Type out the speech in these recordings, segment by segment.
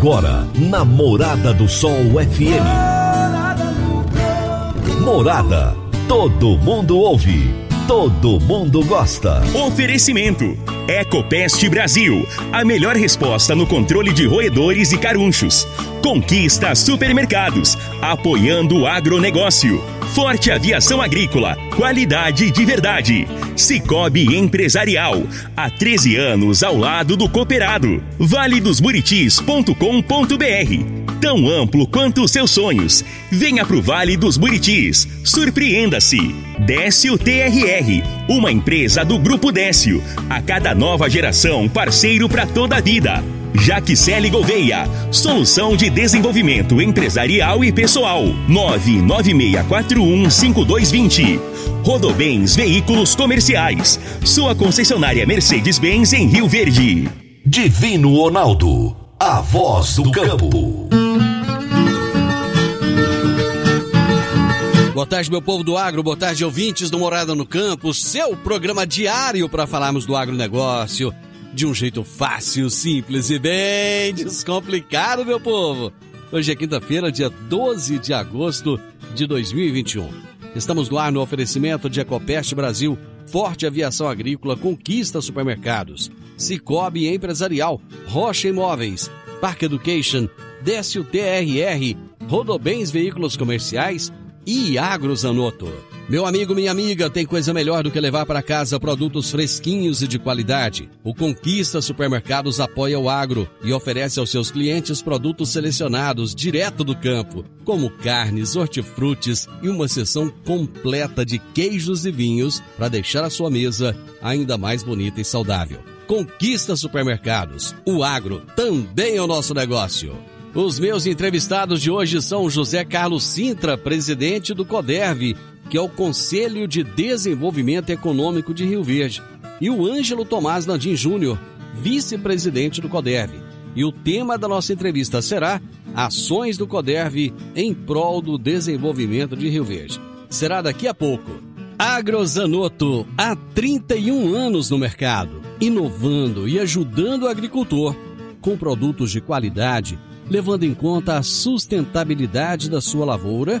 Agora, na Morada do Sol FM. Morada. Todo mundo ouve. Todo mundo gosta. Oferecimento. Ecopest Brasil. A melhor resposta no controle de roedores e carunchos. Conquista Supermercados. Apoiando o agronegócio. Forte Aviação Agrícola. Qualidade de verdade. Cicobi Empresarial. Há 13 anos ao lado do cooperado. valedosburitis.com.br Tão amplo quanto os seus sonhos. Venha pro Vale dos Buritis. Surpreenda-se. Décio TRR. Uma empresa do Grupo Décio. A cada nova geração, parceiro para toda a vida. Jaquicele Gouveia, solução de desenvolvimento empresarial e pessoal. 996415220. Rodobens Veículos Comerciais, sua concessionária Mercedes-Benz em Rio Verde. Divino Ronaldo, a voz do campo. Boa tarde, meu povo do agro, boa tarde, ouvintes do Morada no Campo, seu programa diário para falarmos do agronegócio de um jeito fácil, simples e bem descomplicado, meu povo. Hoje é quinta-feira, dia 12 de agosto de 2021. Estamos no no oferecimento de Ecopest Brasil, Forte Aviação Agrícola, Conquista Supermercados, Cicobi Empresarial, Rocha Imóveis, Park Education, Décio TRR, Rodobens Veículos Comerciais e Agrozanoto. Meu amigo, minha amiga, tem coisa melhor do que levar para casa produtos fresquinhos e de qualidade. O Conquista Supermercados apoia o agro e oferece aos seus clientes produtos selecionados direto do campo, como carnes, hortifrutis e uma seção completa de queijos e vinhos para deixar a sua mesa ainda mais bonita e saudável. Conquista Supermercados. O agro também é o nosso negócio. Os meus entrevistados de hoje são José Carlos Sintra, presidente do CODERV, que é o Conselho de Desenvolvimento Econômico de Rio Verde, e o Ângelo Tomás Landim Júnior, vice-presidente do CODERV. E o tema da nossa entrevista será Ações do CODERV em prol do desenvolvimento de Rio Verde. Será daqui a pouco. Agrozanoto, há 31 anos no mercado, inovando e ajudando o agricultor com produtos de qualidade levando em conta a sustentabilidade da sua lavoura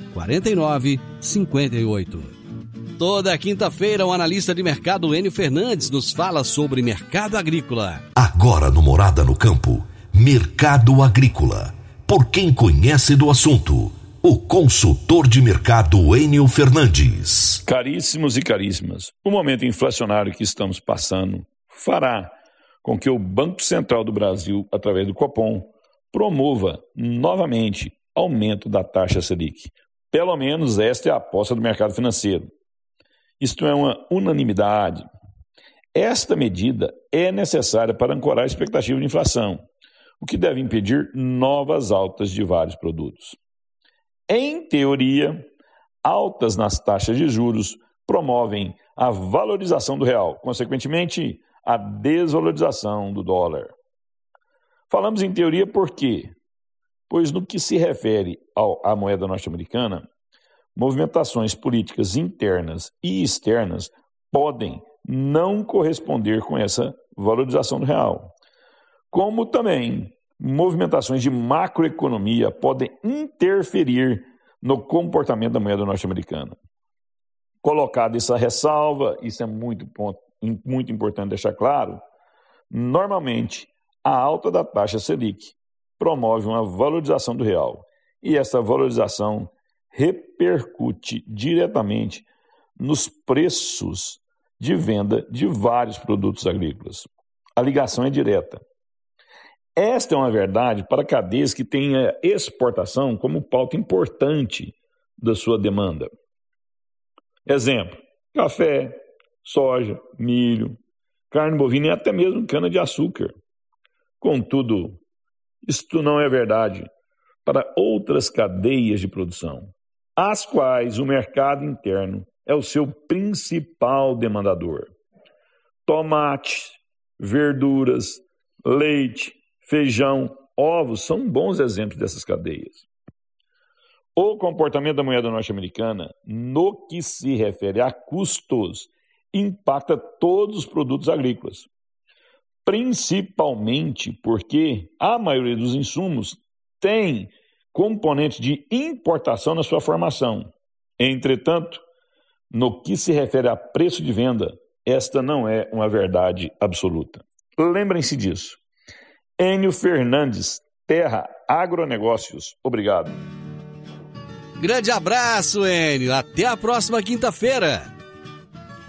4958. Toda quinta-feira, o analista de mercado Enio Fernandes nos fala sobre mercado agrícola. Agora no Morada no Campo, Mercado Agrícola. Por quem conhece do assunto, o consultor de mercado Enio Fernandes. Caríssimos e caríssimas, o momento inflacionário que estamos passando fará com que o Banco Central do Brasil, através do Copom, promova novamente aumento da taxa Selic. Pelo menos esta é a aposta do mercado financeiro. Isto é uma unanimidade. Esta medida é necessária para ancorar a expectativa de inflação, o que deve impedir novas altas de vários produtos. Em teoria, altas nas taxas de juros promovem a valorização do real, consequentemente, a desvalorização do dólar. Falamos em teoria por quê? Pois, no que se refere ao, à moeda norte-americana, movimentações políticas internas e externas podem não corresponder com essa valorização do real. Como também movimentações de macroeconomia podem interferir no comportamento da moeda norte-americana. Colocada essa ressalva, isso é muito, muito importante deixar claro, normalmente a alta da taxa Selic promove uma valorização do real e essa valorização repercute diretamente nos preços de venda de vários produtos agrícolas. A ligação é direta. Esta é uma verdade para cadeias que têm a exportação como pauta importante da sua demanda. Exemplo: café, soja, milho, carne bovina e até mesmo cana-de-açúcar. Contudo, isto não é verdade para outras cadeias de produção, às quais o mercado interno é o seu principal demandador. Tomate, verduras, leite, feijão, ovos são bons exemplos dessas cadeias. O comportamento da moeda norte-americana, no que se refere a custos, impacta todos os produtos agrícolas, principalmente porque a maioria dos insumos tem componentes de importação na sua formação. Entretanto, no que se refere a preço de venda, esta não é uma verdade absoluta. Lembrem-se disso. Enio Fernandes, Terra Agronegócios. Obrigado. Grande abraço, Enio. Até a próxima quinta-feira.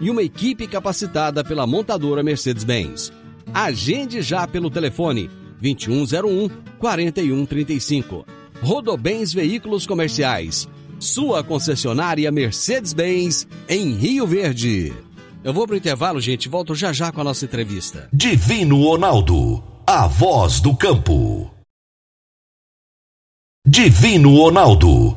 e uma equipe capacitada pela montadora Mercedes-Benz. Agende já pelo telefone 2101 4135. Rodobens Veículos Comerciais. Sua concessionária Mercedes-Benz em Rio Verde. Eu vou pro intervalo, gente. Volto já já com a nossa entrevista. Divino Ronaldo, a voz do campo. Divino Ronaldo,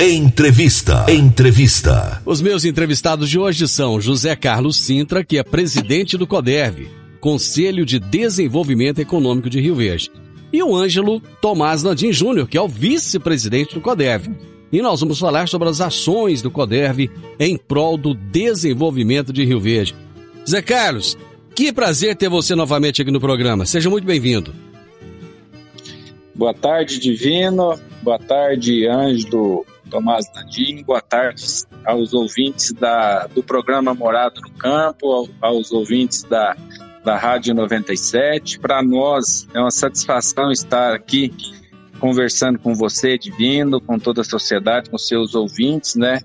Entrevista. Entrevista. Os meus entrevistados de hoje são José Carlos Sintra, que é presidente do CODERV, Conselho de Desenvolvimento Econômico de Rio Verde, e o Ângelo Tomás Landim Júnior, que é o vice-presidente do CODERV. E nós vamos falar sobre as ações do CODERV em prol do desenvolvimento de Rio Verde. Zé Carlos, que prazer ter você novamente aqui no programa. Seja muito bem-vindo. Boa tarde, Divino. Boa tarde, Ângelo Tomás Landim. Boa tarde aos ouvintes da, do programa Morado no Campo, aos ouvintes da, da Rádio 97. Para nós é uma satisfação estar aqui conversando com você, Divino, com toda a sociedade, com seus ouvintes, né?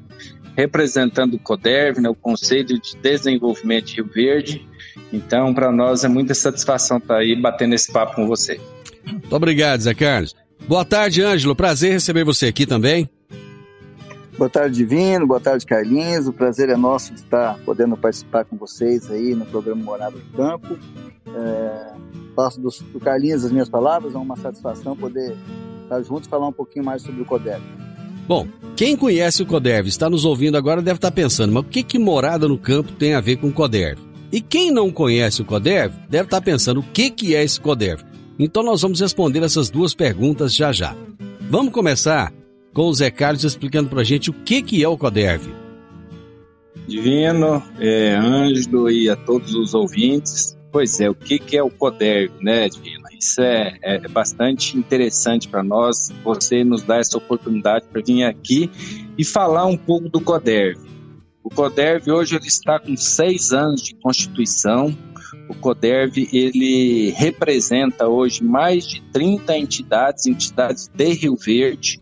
Representando o CODERV, né, o Conselho de Desenvolvimento de Rio Verde. Então, para nós é muita satisfação estar aí batendo esse papo com você. Muito obrigado, Zé Carlos. Boa tarde, Ângelo. Prazer receber você aqui também. Boa tarde, Divino. Boa tarde, Carlinhos. O prazer é nosso de estar podendo participar com vocês aí no programa Morada do Campo. É, faço do, do, Carlinhos as minhas palavras. É uma satisfação poder estar juntos e falar um pouquinho mais sobre o CODERV. Bom, quem conhece o CODERV está nos ouvindo agora deve estar pensando, mas o que, que Morada no Campo tem a ver com o CODERV? E quem não conhece o CODERV deve estar pensando o que, que é esse CODERV. Então nós vamos responder essas duas perguntas já já. Vamos começar com o Zé Carlos explicando para a gente o que, que é o CODERV. Divino, é, Ângelo e a todos os ouvintes, pois é, o que, que é o CODERV, né, Divino? Isso é, é bastante interessante para nós, você nos dá essa oportunidade para vir aqui e falar um pouco do CODERV. O CODERV hoje ele está com seis anos de constituição, o CODERV ele representa hoje mais de 30 entidades, entidades de Rio Verde,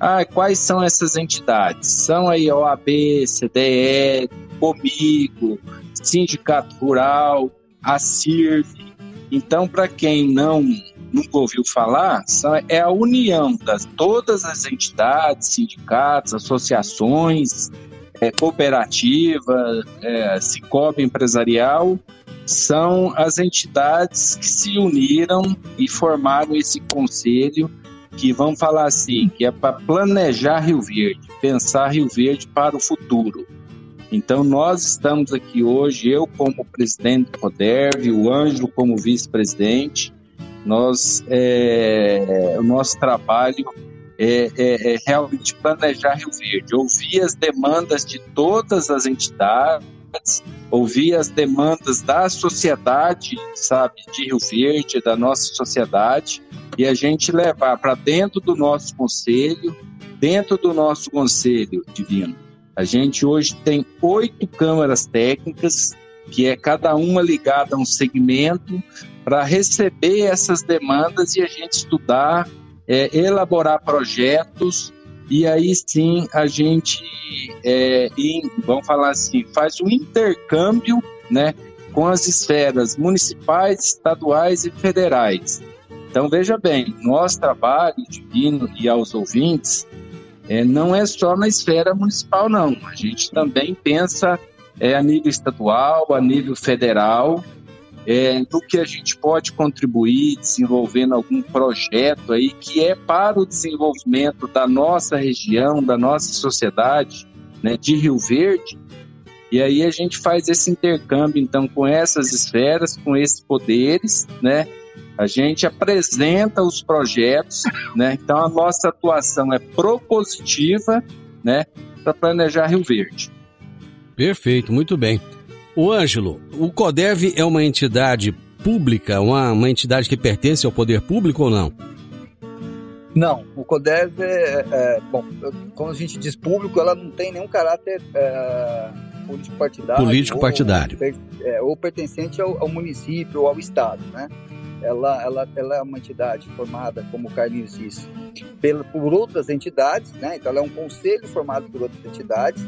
ah, quais são essas entidades? São aí OAB, CDE, Comigo, Sindicato Rural, a CIRV. Então, para quem não nunca ouviu falar, é a união das todas as entidades, sindicatos, associações, é, cooperativa, é, Cicobi empresarial, são as entidades que se uniram e formaram esse conselho que vamos falar assim, que é para planejar Rio Verde, pensar Rio Verde para o futuro. Então nós estamos aqui hoje, eu como presidente da CODERV, o Ângelo como vice-presidente, nós, é, o nosso trabalho é, é, é realmente planejar Rio Verde, ouvir as demandas de todas as entidades, ouvir as demandas da sociedade, sabe, de Rio Verde, da nossa sociedade, e a gente levar para dentro do nosso conselho, dentro do nosso conselho divino. A gente hoje tem oito câmaras técnicas, que é cada uma ligada a um segmento, para receber essas demandas e a gente estudar, é, elaborar projetos e aí sim a gente, é, em, vamos falar assim, faz um intercâmbio né, com as esferas municipais, estaduais e federais. Então veja bem, nosso trabalho divino e aos ouvintes é, não é só na esfera municipal, não. A gente também pensa é, a nível estadual, a nível federal, é, do que a gente pode contribuir desenvolvendo algum projeto aí que é para o desenvolvimento da nossa região, da nossa sociedade, né, de Rio Verde. E aí a gente faz esse intercâmbio então com essas esferas, com esses poderes, né? A gente apresenta os projetos, né? Então a nossa atuação é propositiva, né, para planejar Rio Verde. Perfeito, muito bem. O Ângelo, o CODEV é uma entidade pública, uma, uma entidade que pertence ao poder público ou não? Não, o CODEV é, é, bom, quando a gente diz público, ela não tem nenhum caráter é, político partidário. Político partidário. Ou, é, ou pertencente ao, ao, município ou ao estado, né? Ela, ela, ela é uma entidade formada, como o Carlinhos disse, pela, por outras entidades, né? Então ela é um conselho formado por outras entidades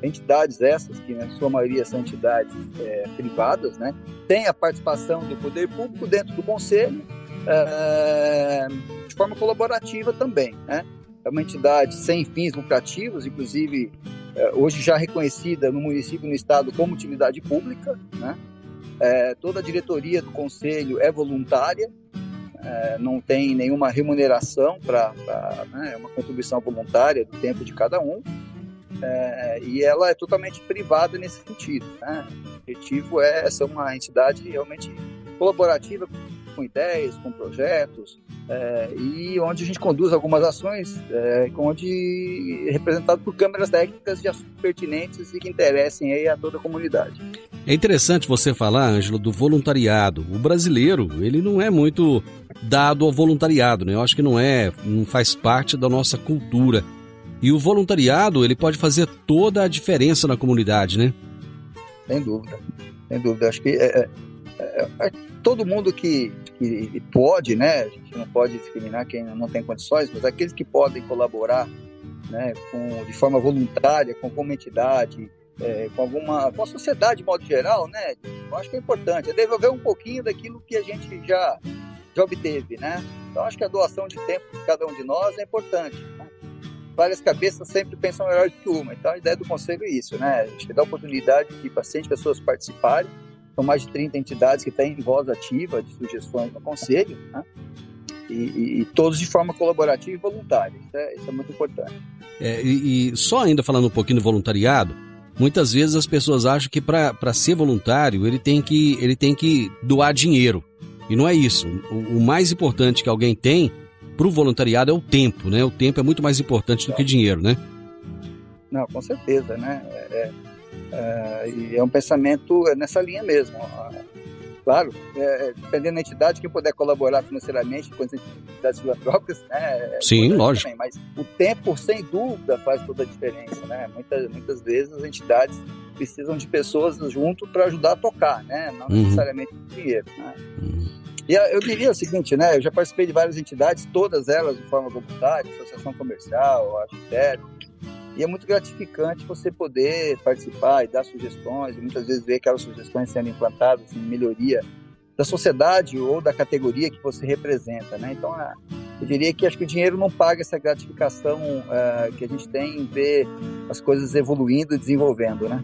entidades essas, que na sua maioria são entidades é, privadas, né, tem a participação do poder público dentro do conselho é, de forma colaborativa também. Né? É uma entidade sem fins lucrativos, inclusive hoje já reconhecida no município e no estado como utilidade pública. Né? É, toda a diretoria do conselho é voluntária, é, não tem nenhuma remuneração para né, é uma contribuição voluntária do tempo de cada um. É, e ela é totalmente privada nesse sentido. Né? O objetivo é ser uma entidade realmente colaborativa com ideias, com projetos, é, e onde a gente conduz algumas ações, é, onde é representado por câmeras técnicas de assuntos pertinentes e que interessem aí a toda a comunidade. É interessante você falar, Ângelo, do voluntariado. O brasileiro, ele não é muito dado ao voluntariado, né? Eu acho que não é, não faz parte da nossa cultura. E o voluntariado, ele pode fazer toda a diferença na comunidade, né? Sem dúvida, sem dúvida. Acho que é, é, é, todo mundo que, que, pode, né? A gente não pode discriminar quem não tem condições, mas aqueles que podem colaborar, né, com, de forma voluntária, com alguma entidade, é, com alguma, com a sociedade de modo geral, né? Eu acho que é importante, é devolver um pouquinho daquilo que a gente já já obteve, né? Então acho que a doação de tempo de cada um de nós é importante. Né? várias cabeças sempre pensam melhor do que uma. Então, a ideia do conselho é isso, né? A gente dá oportunidade de bastante pessoas participarem. São mais de 30 entidades que têm voz ativa de sugestões no conselho, né? E, e, e, todos de forma colaborativa e voluntária. Isso é, isso é muito importante. É, e, e, só ainda falando um pouquinho do voluntariado, muitas vezes as pessoas acham que para ser voluntário ele tem, que, ele tem que doar dinheiro. E não é isso. O, o mais importante que alguém tem para o voluntariado é o tempo, né? O tempo é muito mais importante do que dinheiro, né? Não, com certeza, né? É, é, é um pensamento nessa linha mesmo. Claro, é, dependendo da entidade que puder colaborar financeiramente com as entidades filantrópicas, né? É Sim, lógico. Também, mas o tempo, sem dúvida, faz toda a diferença, né? Muitas, muitas vezes as entidades precisam de pessoas junto para ajudar a tocar, né? Não uhum. necessariamente dinheiro, né? Uhum. E eu diria o seguinte, né? Eu já participei de várias entidades, todas elas de forma voluntária, associação comercial, arquiteto. E é muito gratificante você poder participar e dar sugestões, e muitas vezes ver aquelas sugestões sendo implantadas em melhoria da sociedade ou da categoria que você representa, né? Então, eu diria que acho que o dinheiro não paga essa gratificação uh, que a gente tem em ver as coisas evoluindo e desenvolvendo, né?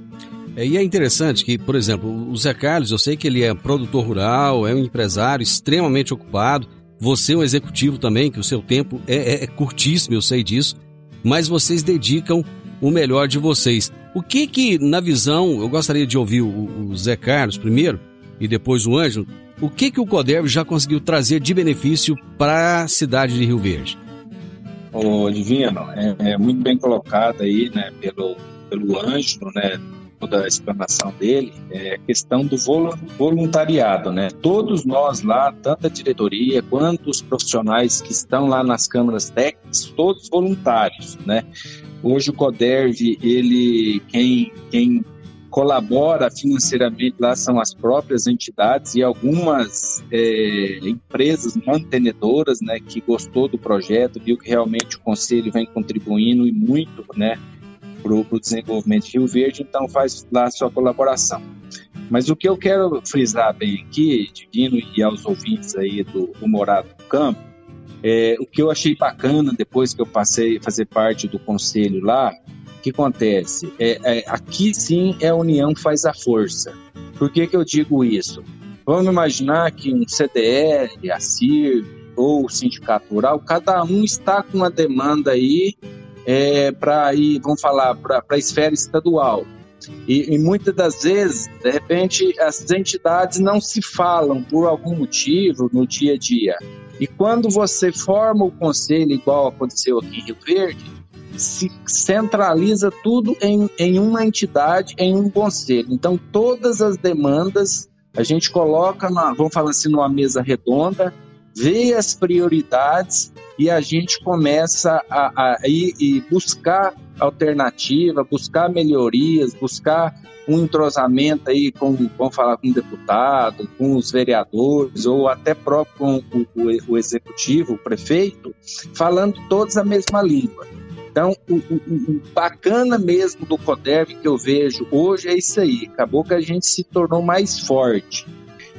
É, e é interessante que, por exemplo, o Zé Carlos, eu sei que ele é produtor rural, é um empresário extremamente ocupado. Você é um executivo também, que o seu tempo é, é, é curtíssimo, eu sei disso. Mas vocês dedicam o melhor de vocês. O que que, na visão, eu gostaria de ouvir o, o Zé Carlos primeiro e depois o Ângelo, o que que o CODERV já conseguiu trazer de benefício para a cidade de Rio Verde? o Divino, é, é, muito bem colocado aí, né, pelo, pelo Ângelo, né, toda a explanação dele, é a questão do voluntariado, né? Todos nós lá, tanto a diretoria quanto os profissionais que estão lá nas câmaras técnicas, todos voluntários, né? Hoje o CODERV, ele, quem, quem colabora financeiramente lá são as próprias entidades e algumas é, empresas mantenedoras, né, que gostou do projeto, viu que realmente o conselho vem contribuindo e muito, né, para o desenvolvimento de Rio Verde, então faz lá sua colaboração. Mas o que eu quero frisar bem aqui, Divino e aos ouvintes aí do, do Morado do Campo, é, o que eu achei bacana depois que eu passei a fazer parte do conselho lá, que acontece? É, é, aqui sim é a união faz a força. Por que, que eu digo isso? Vamos imaginar que um CDL, a CIR ou o Sindicato Rural, cada um está com uma demanda aí é, para ir, vamos falar, para a esfera estadual. E, e, muitas das vezes, de repente, as entidades não se falam por algum motivo no dia a dia. E quando você forma o conselho, igual aconteceu aqui em Rio Verde, se centraliza tudo em, em uma entidade, em um conselho. Então, todas as demandas a gente coloca, na, vamos falar assim, numa mesa redonda, vê as prioridades e a gente começa a, a, a ir, e buscar alternativa, buscar melhorias, buscar um entrosamento aí com, vamos falar com o deputado, com os vereadores ou até próprio com o, o, o executivo, o prefeito, falando todos a mesma língua. Então, o, o, o, bacana mesmo do CODERV que eu vejo hoje é isso aí. Acabou que a gente se tornou mais forte.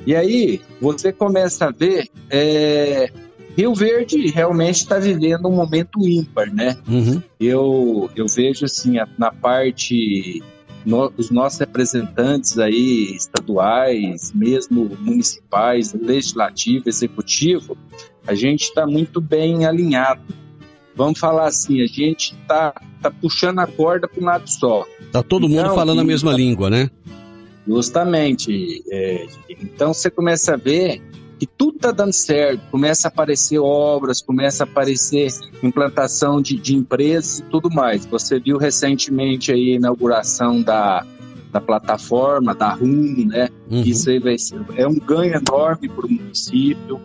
E aí, você começa a ver. É, Rio Verde realmente está vivendo um momento ímpar, né? Uhum. Eu, eu vejo assim, na parte no, os nossos representantes aí estaduais, mesmo municipais, legislativo, executivo, a gente está muito bem alinhado vamos falar assim, a gente tá, tá puxando a corda para um lado só. Tá todo então, mundo falando a mesma tá, língua, né? Justamente. É, então você começa a ver que tudo tá dando certo, começa a aparecer obras, começa a aparecer implantação de, de empresas e tudo mais. Você viu recentemente aí a inauguração da, da plataforma, da Rumo, né? Uhum. Isso aí vai ser, é um ganho enorme para o município.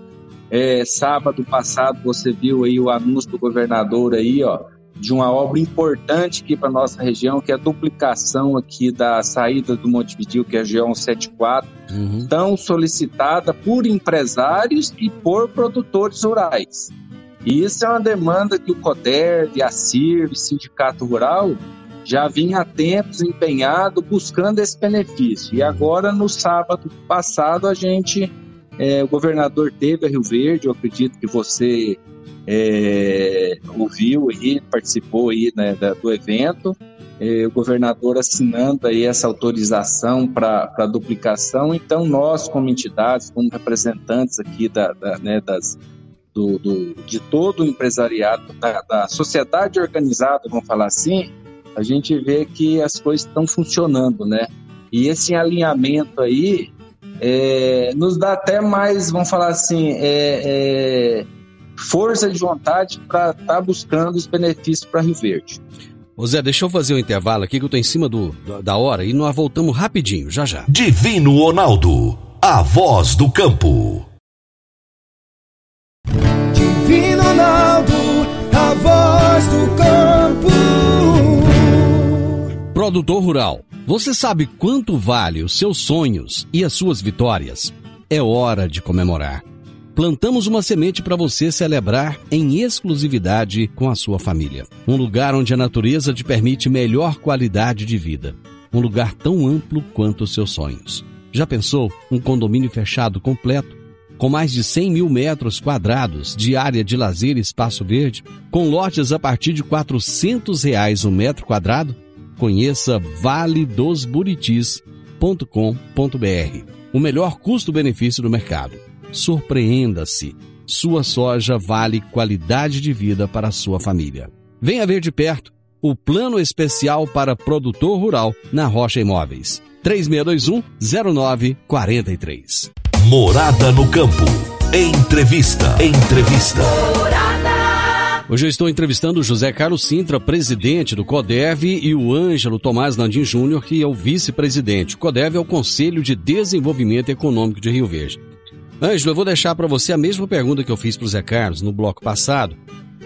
É, sábado passado você viu aí o anúncio do governador aí, ó, de uma obra importante aqui para nossa região, que é a duplicação aqui da saída do Montevideo, que é a região 74, uhum. tão solicitada por empresários e por produtores rurais. E isso é uma demanda que o CODER, a CIR, o Sindicato Rural, já vinha há tempos empenhado buscando esse benefício. E agora, no sábado passado, a gente é, o governador teve a Rio Verde, eu acredito que você é, ouviu e participou aí né, do evento. É, o governador assinando aí essa autorização para a duplicação. Então, nós, como entidades, como representantes aqui da, da né, das, do, do, de todo o empresariado, da, da sociedade organizada, vamos falar assim, a gente vê que as coisas estão funcionando, né? E esse alinhamento aí é, nos dá até mais, vamos falar assim, é, é, força de vontade para estar tá buscando os benefícios para Rio Verde. Ô Zé, deixa eu fazer um intervalo aqui que eu estou em cima do, da hora e nós voltamos rapidinho, já já. Divino Ronaldo, a voz do campo. Divino Ronaldo, a voz do campo. Produtor Rural você sabe quanto vale os seus sonhos e as suas vitórias? É hora de comemorar. Plantamos uma semente para você celebrar em exclusividade com a sua família. Um lugar onde a natureza te permite melhor qualidade de vida. Um lugar tão amplo quanto os seus sonhos. Já pensou um condomínio fechado completo? Com mais de 100 mil metros quadrados de área de lazer e espaço verde, com lotes a partir de 400 reais o um metro quadrado? Conheça valedosburitis.com.br. O melhor custo-benefício do mercado. Surpreenda-se. Sua soja vale qualidade de vida para a sua família. Venha ver de perto o plano especial para produtor rural na Rocha Imóveis. 3621-0943. Morada no campo. Entrevista. Entrevista. Morada. Hoje eu estou entrevistando o José Carlos Sintra, presidente do CODEV, e o Ângelo Tomás Landim Júnior, que é o vice-presidente. O CODEV é o Conselho de Desenvolvimento Econômico de Rio Verde. Ângelo, eu vou deixar para você a mesma pergunta que eu fiz para o Zé Carlos no bloco passado.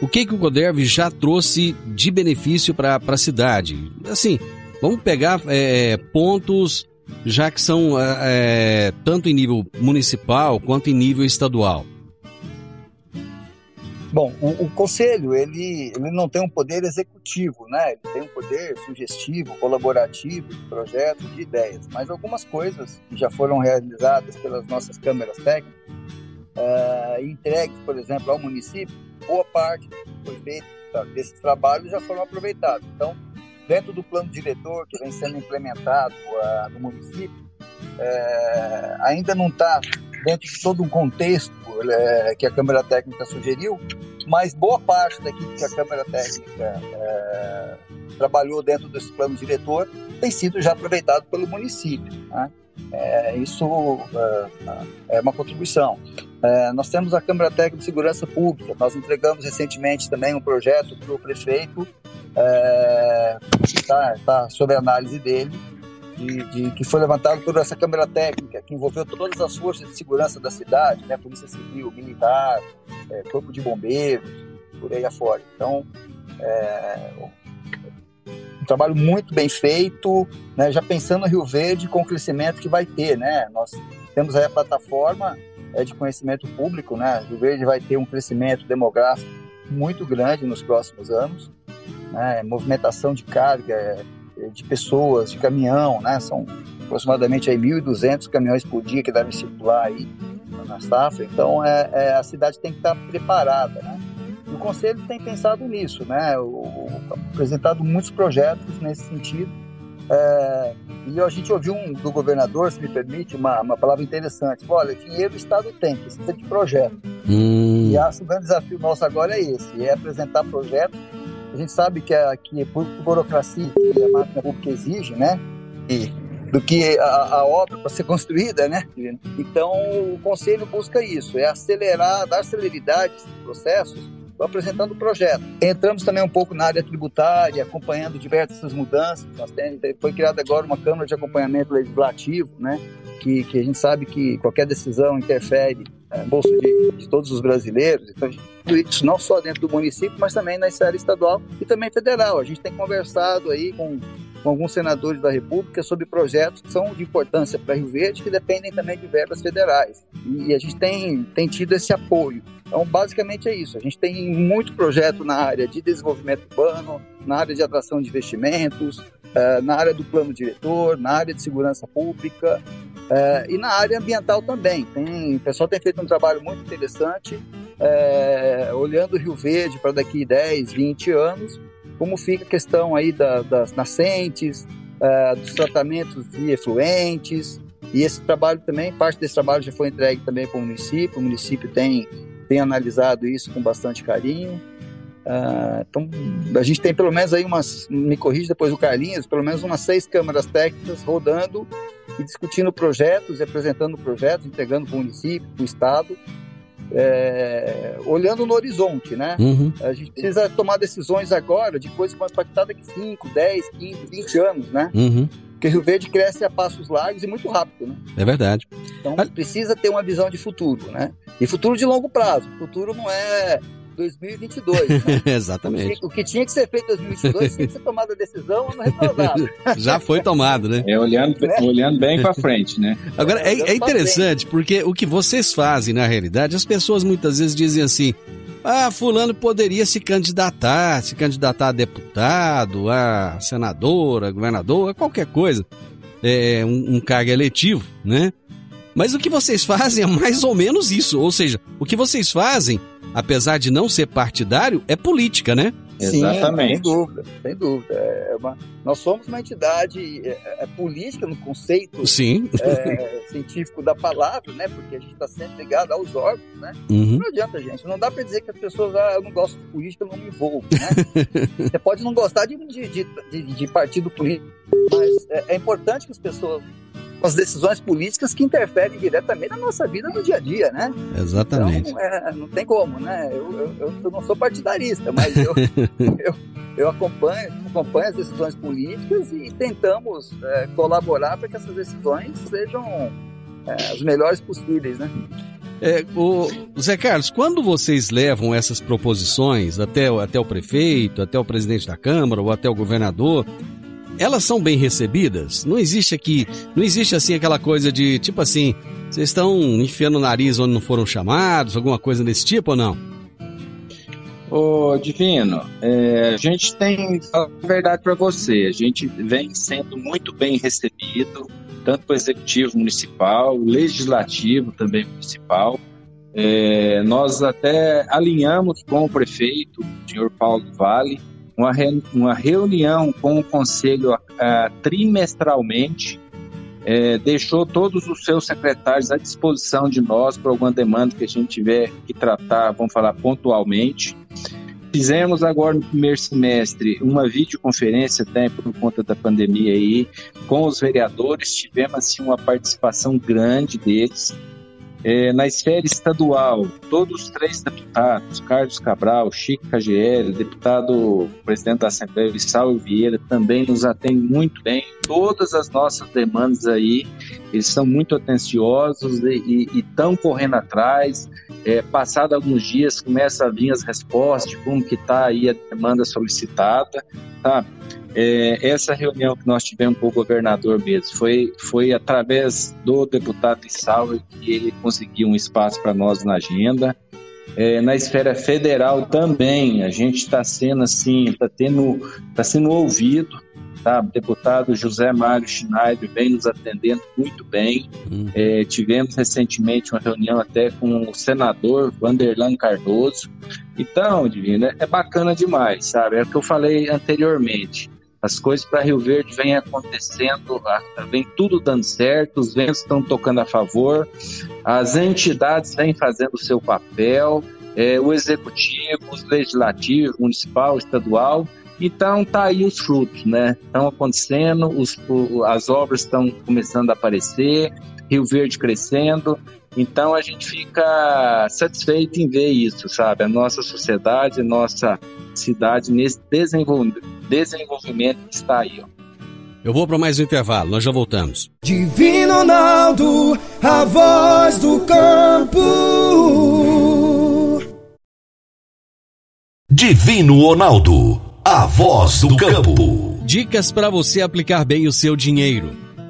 O que, que o CODEV já trouxe de benefício para a cidade? Assim, vamos pegar é, pontos já que são é, tanto em nível municipal quanto em nível estadual. Bom, o, o, conselho ele, ele não tem um poder executivo, né? Ele tem um poder sugestivo, colaborativo, de projetos, de ideias. Mas algumas coisas que já foram realizadas pelas nossas câmeras técnicas, uh, entregues, por exemplo, ao município, boa parte foi feita desses trabalhos já foram aproveitados. Então, dentro do plano diretor que vem sendo implementado uh, no município, uh, ainda não está dentro de todo um contexto é, que a Câmara Técnica sugeriu, mas boa parte daquilo que a Câmara Técnica é, trabalhou dentro desse plano diretor tem sido já aproveitado pelo município. Né? É, isso é, é, uma contribuição. É, nós temos a Câmara Técnica de Segurança Pública, nós entregamos recentemente também um projeto para o prefeito, é, está tá sob análise dele, de, de, que foi levantado por essa Câmara Técnica, que envolveu todas as forças de segurança da cidade, né, Polícia Civil, Militar, é, Corpo de Bombeiros, por aí afora. Então, é, um trabalho muito bem feito, né, já pensando no Rio Verde com o crescimento que vai ter. Né? Nós temos aí a plataforma é, de conhecimento público, né? Rio Verde vai ter um crescimento demográfico muito grande nos próximos anos, né? movimentação de carga, é, de pessoas, de caminhão, né? São aproximadamente aí 1.200 caminhões por dia que devem circular aí na safra. Então, é, é, a cidade tem que estar preparada, né? E o Conselho tem pensado nisso, né? O, o, apresentado muitos projetos nesse sentido. É, e a gente ouviu um, do governador, se me permite, uma, uma palavra interessante. Olha, dinheiro o Estado tem, precisa de projeto. Hum. E acho que o grande desafio nosso agora é esse, é apresentar projetos a gente sabe que a, que a burocracia que a máquina pública exige, né? E do que a, a obra para ser construída, né? Então, o Conselho busca isso, é acelerar, dar celeridade a processos apresentando o projeto. Entramos também um pouco na área tributária, acompanhando diversas mudanças. Nós tem, foi criada agora uma Câmara de Acompanhamento Legislativo, né? Que, que a gente sabe que qualquer decisão interfere no bolso de, de, todos os brasileiros. Então, isso não só dentro do município, mas também na esfera estadual e também federal. A gente tem conversado aí com, com alguns senadores da República sobre projetos que são de importância para Rio Verde, que dependem também de verbas federais. E a gente tem, tem tido esse apoio. Então, basicamente é isso. A gente tem muito projeto na área de desenvolvimento urbano, na área de atração de investimentos, uh, na área do plano diretor, na área de segurança pública uh, e na área ambiental também. Tem, o pessoal tem feito um trabalho muito interessante, uh, olhando o Rio Verde para daqui 10, 20 anos, como fica a questão aí da, das nascentes, dos tratamentos de efluentes, e esse trabalho também, parte desse trabalho já foi entregue também para o município, o município tem, tem analisado isso com bastante carinho. Uh, então, a gente tem pelo menos aí umas, me corrige depois o Carlinhos, pelo menos umas seis câmaras técnicas rodando e discutindo projetos, apresentando projetos, entregando para o município, para o Estado, é, olhando no horizonte, né? Uhum. A gente precisa tomar decisões agora de coisas que vão impactar daqui 5, 10, 15, 20 anos, né? Uhum. Porque Rio Verde cresce a passos largos e muito rápido, né? É verdade. Então, precisa ter uma visão de futuro, né? E futuro de longo prazo. Futuro não é 2022. Né? Exatamente. O que, o que, tinha que ser feito em 2022 tinha que ser tomada a decisão ano retrasado. Já foi tomado, né? É olhando, né? olhando bem para frente, né? Agora, é, é interessante porque o que vocês fazem, na realidade, as pessoas muitas vezes dizem assim. Ah, fulano poderia se candidatar, se candidatar a deputado, a senador, a governador, a qualquer coisa. É, um, um cargo eletivo, né? Mas o que vocês fazem é mais ou menos isso. Ou seja, o que vocês fazem, apesar de não ser partidário, é política, né? Sim, Exatamente. Sem dúvida, sem dúvida. É uma, nós somos uma entidade é, é política no conceito Sim. É, científico da palavra, né? Porque a gente está sempre ligado aos órgãos, né? Uhum. Não adianta, gente. Não dá para dizer que as pessoas, ah, eu não gosto de política, eu não me envolvo, né? Você pode não gostar de, de, de, de partido político, mas é, é importante que as pessoas as decisões políticas que interferem diretamente na nossa vida no dia a dia, né? Exatamente. Então, é, não tem como, né? Eu, eu, eu, não sou partidarista, mas eu, eu, eu, acompanho, acompanho as decisões políticas e tentamos é, colaborar para que essas decisões sejam é, as melhores possíveis, né? É, o Zé Carlos, quando vocês levam essas proposições até, até o prefeito, até o presidente da Câmara ou até o governador, elas são bem recebidas? Não existe aqui, não existe assim aquela coisa de tipo assim, vocês estão enfiando o nariz onde não foram chamados, alguma coisa desse tipo ou não? Ô, Divino, é, a gente tem, a verdade para você, a gente vem sendo muito bem recebido, tanto o executivo municipal, o legislativo também municipal. É, nós até alinhamos com o prefeito, o senhor Paulo Vale, uma, re, uma reunião com o conselho trimestralmente, é, deixou todos os seus secretários à disposição de nós para alguma demanda que a gente tiver que tratar, vamos falar pontualmente. Fizemos agora no primeiro semestre uma videoconferência até por conta da pandemia aí com os vereadores, tivemos assim uma participação grande deles. É, na esfera estadual, todos os três deputados, Carlos Cabral, Chico KGL, deputado presidente da Assembleia, Vissal Vieira, também nos atende muito bem. Todas as nossas demandas aí, eles são muito atenciosos e estão correndo atrás. É, passado alguns dias, começa a vir as respostas de como que está aí a demanda solicitada, tá? É, essa reunião que nós tivemos com o governador mesmo foi, foi através do deputado Issauro que ele conseguiu um espaço para nós na agenda. É, na esfera federal também, a gente está sendo assim, está tendo, tá sendo ouvido, tá? O deputado José Mário Schneider vem nos atendendo muito bem. Hum. É, tivemos recentemente uma reunião até com o senador Vanderlan Cardoso. Então, Divino, é, é bacana demais, sabe? É o que eu falei anteriormente. As coisas para Rio Verde vêm acontecendo, vem tudo dando certo, os ventos estão tocando a favor, as entidades vêm fazendo o seu papel, é, o executivo, o legislativo, municipal, estadual. Então tá aí os frutos, né? Estão acontecendo, os, as obras estão começando a aparecer, Rio Verde crescendo. Então a gente fica satisfeito em ver isso, sabe? A nossa sociedade, a nossa cidade nesse desenvolvimento desenvolvimento que está aí. Ó. Eu vou para mais um intervalo, nós já voltamos. Divino Ronaldo, a voz do campo. Divino Ronaldo, a voz do campo. Dicas para você aplicar bem o seu dinheiro.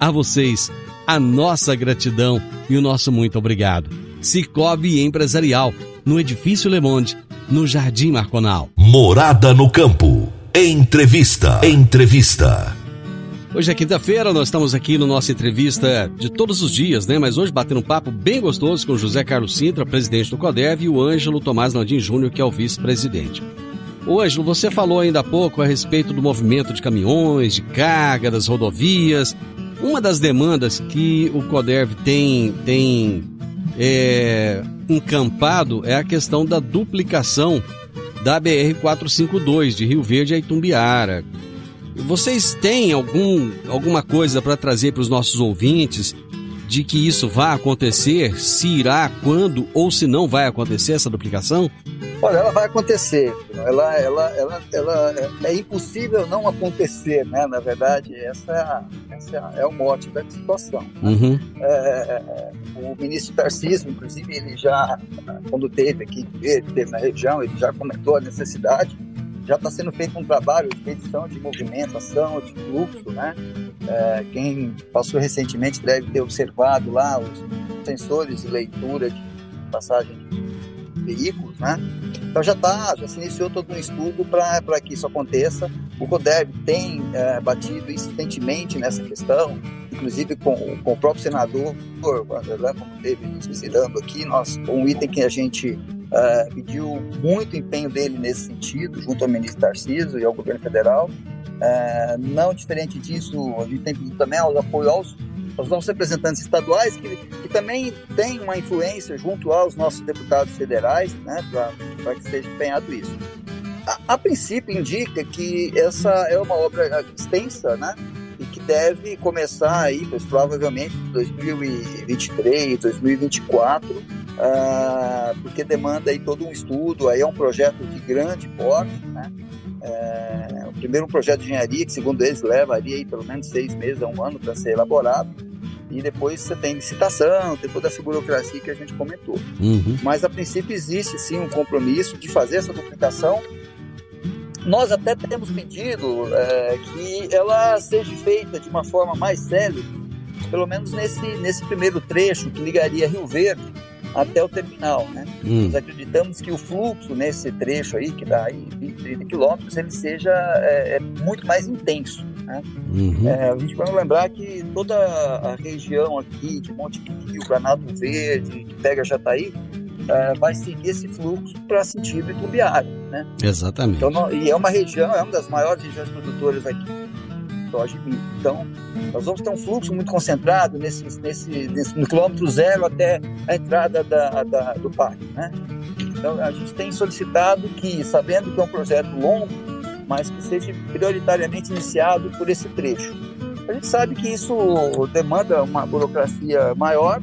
A vocês, a nossa gratidão e o nosso muito obrigado. Cicobi Empresarial, no Edifício Le Monde, no Jardim Marconal. Morada no Campo. Entrevista. Entrevista. Hoje é quinta-feira, nós estamos aqui no nossa entrevista de todos os dias, né? Mas hoje batendo um papo bem gostoso com José Carlos Sintra, presidente do CODEV, e o Ângelo Tomás Landim Júnior, que é o vice-presidente. Ô Ângelo, você falou ainda há pouco a respeito do movimento de caminhões, de carga, das rodovias. Uma das demandas que o CODEV tem, tem é, encampado é a questão da duplicação da BR-452 de Rio Verde a Itumbiara. Vocês têm algum, alguma coisa para trazer para os nossos ouvintes de que isso vai acontecer, se irá, quando ou se não vai acontecer essa duplicação? Olha, ela vai acontecer. Ela, ela, ela, ela é impossível não acontecer, né? Na verdade, essa, essa é o mote da situação. Né? Uhum. É, é, o ministro Tarcísio, inclusive, ele já, quando teve aqui, teve na região, ele já comentou a necessidade já está sendo feito um trabalho de medição de movimentação, de fluxo, né? É, quem passou recentemente deve ter observado lá os sensores de leitura de passagem de veículos, né? Então já está, já se iniciou todo um estudo para que isso aconteça. O CODERV tem é, batido insistentemente nessa questão, inclusive com, com o próprio senador, né, como teve nos visitando aqui, nós, um item que a gente uh, pediu muito empenho dele nesse sentido, junto ao ministro Tarcísio e ao governo federal. Uh, não diferente disso, a gente tem pedido também o apoio aos, aos nossos representantes estaduais, que, que também tem uma influência junto aos nossos deputados federais, né, para que seja empenhado isso. A, a princípio indica que essa é uma obra extensa, né? e que deve começar aí, provavelmente 2023, 2024, uh, porque demanda aí todo um estudo, aí é um projeto de grande porte, né? É, o primeiro projeto de engenharia, que segundo eles levaria aí pelo menos seis meses a um ano para ser elaborado, e depois você tem licitação, tem toda essa burocracia que a gente comentou. Uhum. Mas a princípio existe sim um compromisso de fazer essa duplicação nós até temos pedido é, que ela seja feita de uma forma mais célere, pelo menos nesse, nesse primeiro trecho que ligaria Rio Verde até o terminal. Né? Hum. Nós acreditamos que o fluxo nesse trecho aí, que dá aí 20, 30 quilômetros, ele seja é, é muito mais intenso. Né? Uhum. É, a gente vai lembrar que toda a região aqui de Monte Rio, Granado Verde, que pega Jataí, uh, vai seguir esse fluxo para sentido Itumbiara, né? Exatamente. Então, e é uma região, é uma das maiores regiões produtoras aqui soja e milho. Então, nós vamos ter um fluxo muito concentrado nesse, nesse, nesse, no quilômetro zero até a entrada da, da, do parque, né? Então, a gente tem solicitado que, sabendo que é um projeto longo, mas que seja prioritariamente iniciado por esse trecho. A gente sabe que isso demanda uma burocracia maior,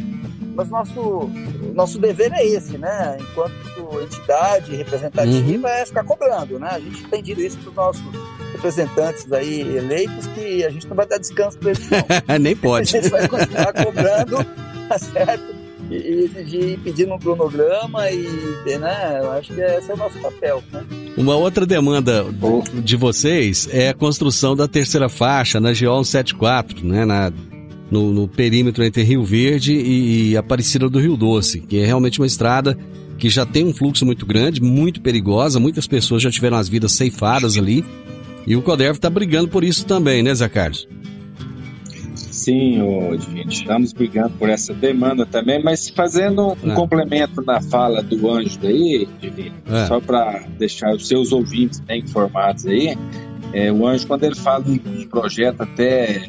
mas nosso, nosso dever é esse, né? Enquanto entidade representativa, uhum. é ficar cobrando, né? A gente tem dito isso para os nossos representantes aí eleitos que a gente não vai dar descanso para eles, não. Nem pode. A gente vai continuar cobrando, tá certo? E, e exigir, pedindo um cronograma e, né? Eu acho que esse é o nosso papel, né? Uma outra demanda de vocês é a construção da terceira faixa na GO 174, né? Na no, no perímetro entre Rio Verde e, e Aparecida do Rio Doce, que é realmente uma estrada que já tem um fluxo muito grande, muito perigosa, muitas pessoas já tiveram as vidas ceifadas ali. E o CODERV está brigando por isso também, né, Zé Carlos? Sim, ô, Divino, estamos brigando por essa demanda também, mas fazendo um ah. complemento na fala do Anjo aí, Divino, é. só para deixar os seus ouvintes bem informados aí, é, o Anjo, quando ele fala de projeto até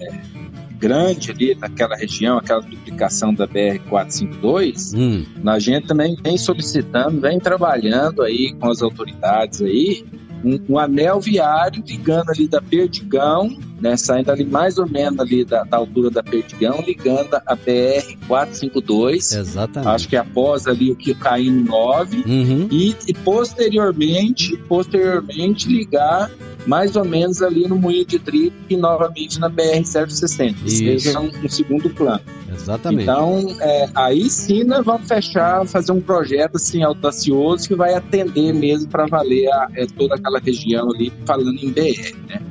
grande ali naquela região, aquela duplicação da BR-452, hum. a gente também vem solicitando, vem trabalhando aí com as autoridades aí, um, um, anel viário ligando ali da Perdigão, né, saindo ali mais ou menos ali da, da altura da Perdigão, ligando a BR 452. Exatamente. Acho que após ali o que caiu 9 uhum. e, e posteriormente, posteriormente ligar mais ou menos ali no Moinho de Trigo e novamente na BR-060. Isso é um, um, segundo plano. Exatamente. Então, é, aí sim nós vamos fechar, fazer um projeto assim audacioso que vai atender mesmo para valer a, é, toda aquela região ali, falando em BR, né?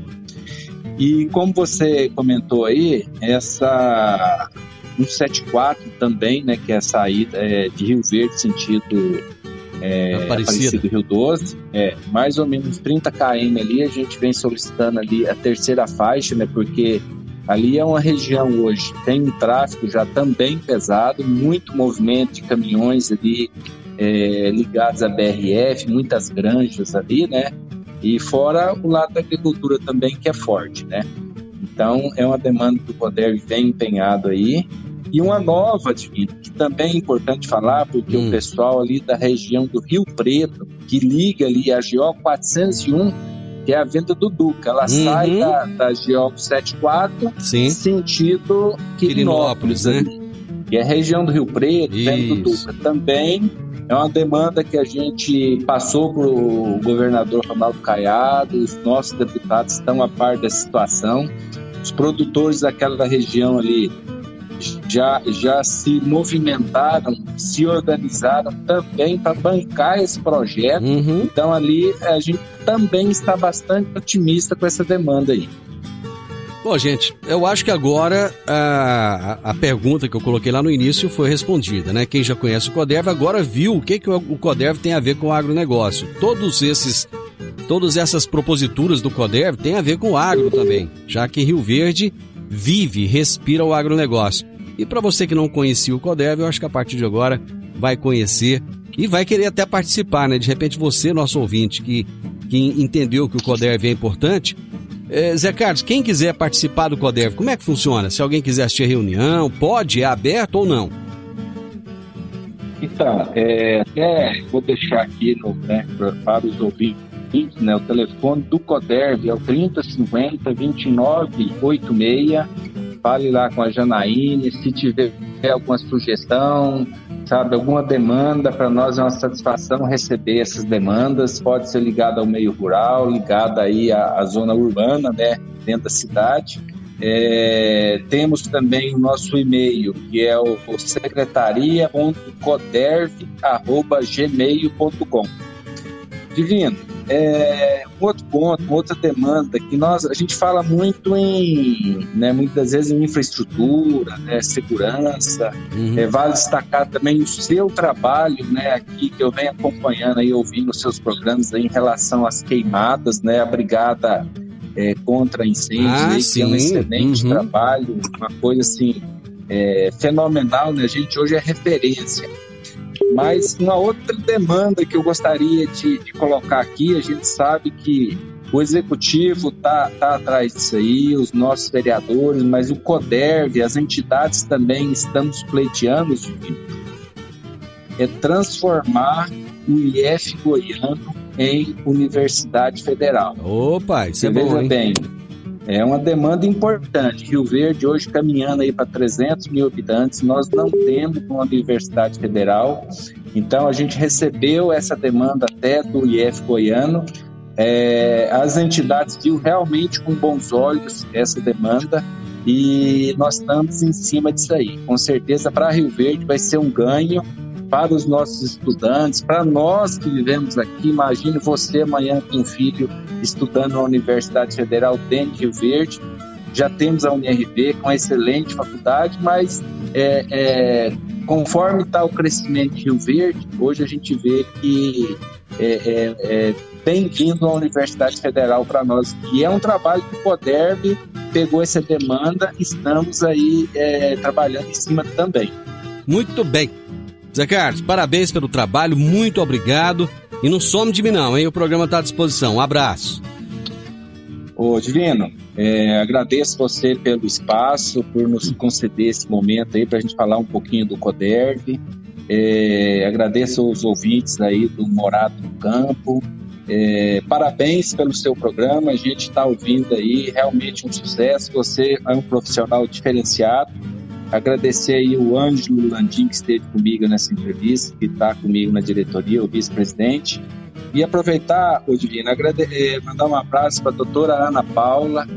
E como você comentou aí, essa 174 também, né, que é a saída é, de Rio Verde sentido é, Aparecida. Aparecida Rio 12, é, mais ou menos 30 km ali, a gente vem solicitando ali a terceira faixa, né, porque ali é uma região hoje, tem um tráfego já também pesado, muito movimento de caminhões ali é, ligados à BRF, muitas granjas ali, né, e fora o lado da agricultura também, que é forte, né. Então, é uma demanda que o Poder vem empenhado aí, e uma nova Divino, também é importante falar, porque hum. o pessoal ali da região do Rio Preto, que liga ali a GO 401, que é a venda do Duca. Ela uhum. sai da, da GO 74, Sim. sentido Quirinópolis, Quirinópolis né? Que é a região do Rio Preto, venda do Duca. Também é uma demanda que a gente passou para o governador Ronaldo Caiado, os nossos deputados estão a par da situação, os produtores daquela região ali já, já se movimentaram, se organizaram também para bancar esse projeto. Uhum. Então, ali a gente também está bastante otimista com essa demanda aí. Bom, gente, eu acho que agora a, a pergunta que eu coloquei lá no início foi respondida, né? Quem já conhece o Coderv agora viu o que, que o Coderv tem a ver com o agronegócio. Todos esses todas essas proposituras do CODERV têm a ver com o agro também, já que Rio Verde vive, respira o agronegócio. E para você que não conhecia o CODERV, eu acho que a partir de agora vai conhecer e vai querer até participar, né? De repente você, nosso ouvinte, que, que entendeu que o CODERV é importante, é, Zé Carlos, quem quiser participar do CODERV, como é que funciona? Se alguém quiser assistir a reunião, pode? É aberto ou não? Então, é, até vou deixar aqui no, né, para os ouvintes, né, o telefone do CODERV é o 3050 2986. Fale lá com a Janaíne, se tiver alguma sugestão, sabe, alguma demanda, para nós é uma satisfação receber essas demandas. Pode ser ligada ao meio rural, ligada aí à, à zona urbana, né, dentro da cidade. É, temos também o nosso e-mail, que é o, secretaria.coderv.gmail.com. Divino, é, um outro ponto, uma outra demanda que nós a gente fala muito em, né, muitas vezes em infraestrutura, né, segurança. Uhum. É, vale destacar também o seu trabalho, né, aqui que eu venho acompanhando e ouvindo os seus programas aí, em relação às queimadas, né, a brigada é, contra incêndios, ah, aí, que é um excelente uhum. trabalho, uma coisa assim é, fenomenal, né? A gente hoje é referência. Mas uma outra demanda que eu gostaria de, de colocar aqui, a gente sabe que o executivo está tá atrás disso aí, os nossos vereadores, mas o CODERV, as entidades também estamos pleiteando, é transformar o IF goiano em Universidade Federal. Opa, isso Você é bom, veja hein? bem, é uma demanda importante. Rio Verde hoje caminhando aí para 300 mil habitantes, nós não temos uma universidade federal, então a gente recebeu essa demanda até do IF goiano. É, as entidades viu realmente com bons olhos essa demanda e nós estamos em cima disso aí. Com certeza para Rio Verde vai ser um ganho para os nossos estudantes, para nós que vivemos aqui. Imagine você amanhã com um filho estudando na Universidade Federal de Rio Verde. Já temos a UNRV com excelente faculdade, mas é, é, conforme está o crescimento de Rio Verde, hoje a gente vê que é, é, é bem-vindo à Universidade Federal para nós. E é um trabalho que o Poderv pegou essa demanda, estamos aí é, trabalhando em cima também. Muito bem. Zé Carlos, parabéns pelo trabalho, muito obrigado. E não some de mim não, hein? O programa está à disposição. Um abraço. Ô, Divino, é, agradeço você pelo espaço, por nos conceder esse momento aí para a gente falar um pouquinho do CODERV. É, agradeço os ouvintes aí do Morado no Campo. É, parabéns pelo seu programa, a gente está ouvindo aí, realmente um sucesso. Você é um profissional diferenciado Agradecer aí o Ângelo Landim, que esteve comigo nessa entrevista, que está comigo na diretoria, o vice-presidente. E aproveitar, ô Divino, eh, mandar um abraço para a doutora Ana Paula,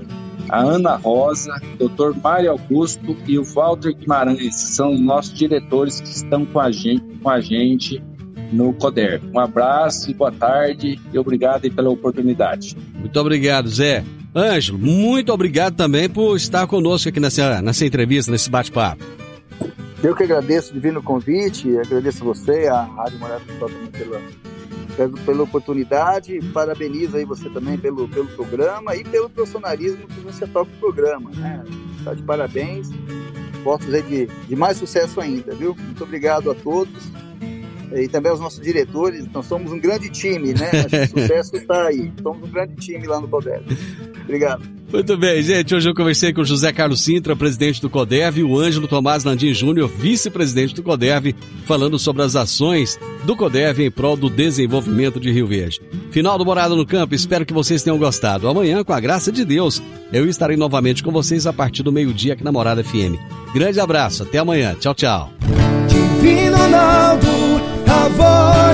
a Ana Rosa, o doutor Mário Augusto e o Walter Guimarães, que são os nossos diretores que estão com a gente, com a gente no CODER. Um abraço e boa tarde e obrigado pela oportunidade. Muito obrigado, Zé. Ângelo, muito obrigado também por estar conosco aqui nessa, nessa entrevista, nesse bate-papo. Eu que agradeço divino convite, agradeço você, a Rádio Morada do também pela, pela, pela oportunidade, parabenizo aí você também pelo, pelo programa e pelo profissionalismo que você toca o programa, né? Tá de parabéns, votos aí de, de mais sucesso ainda, viu? Muito obrigado a todos e também aos nossos diretores. Então somos um grande time, né? Acho que o sucesso está aí. Somos um grande time lá no CODEV. Obrigado. Muito bem, gente. Hoje eu conversei com o José Carlos Sintra, presidente do CODEV, e o Ângelo Tomás Landim Júnior, vice-presidente do CODEV, falando sobre as ações do CODEV em prol do desenvolvimento de Rio Verde. Final do Morada no Campo, espero que vocês tenham gostado. Amanhã, com a graça de Deus, eu estarei novamente com vocês a partir do meio-dia aqui na Morada FM. Grande abraço, até amanhã. Tchau, tchau.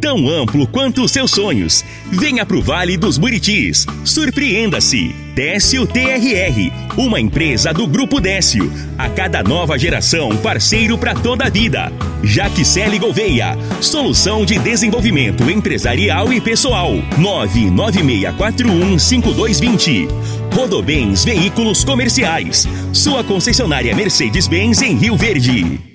tão amplo quanto os seus sonhos. Venha pro Vale dos Buritis. Surpreenda-se. Décio TRR, uma empresa do Grupo Décio. A cada nova geração, parceiro para toda a vida. Jaquicele Gouveia, solução de desenvolvimento empresarial e pessoal. 996415220. Rodobens Veículos Comerciais. Sua concessionária Mercedes-Benz em Rio Verde.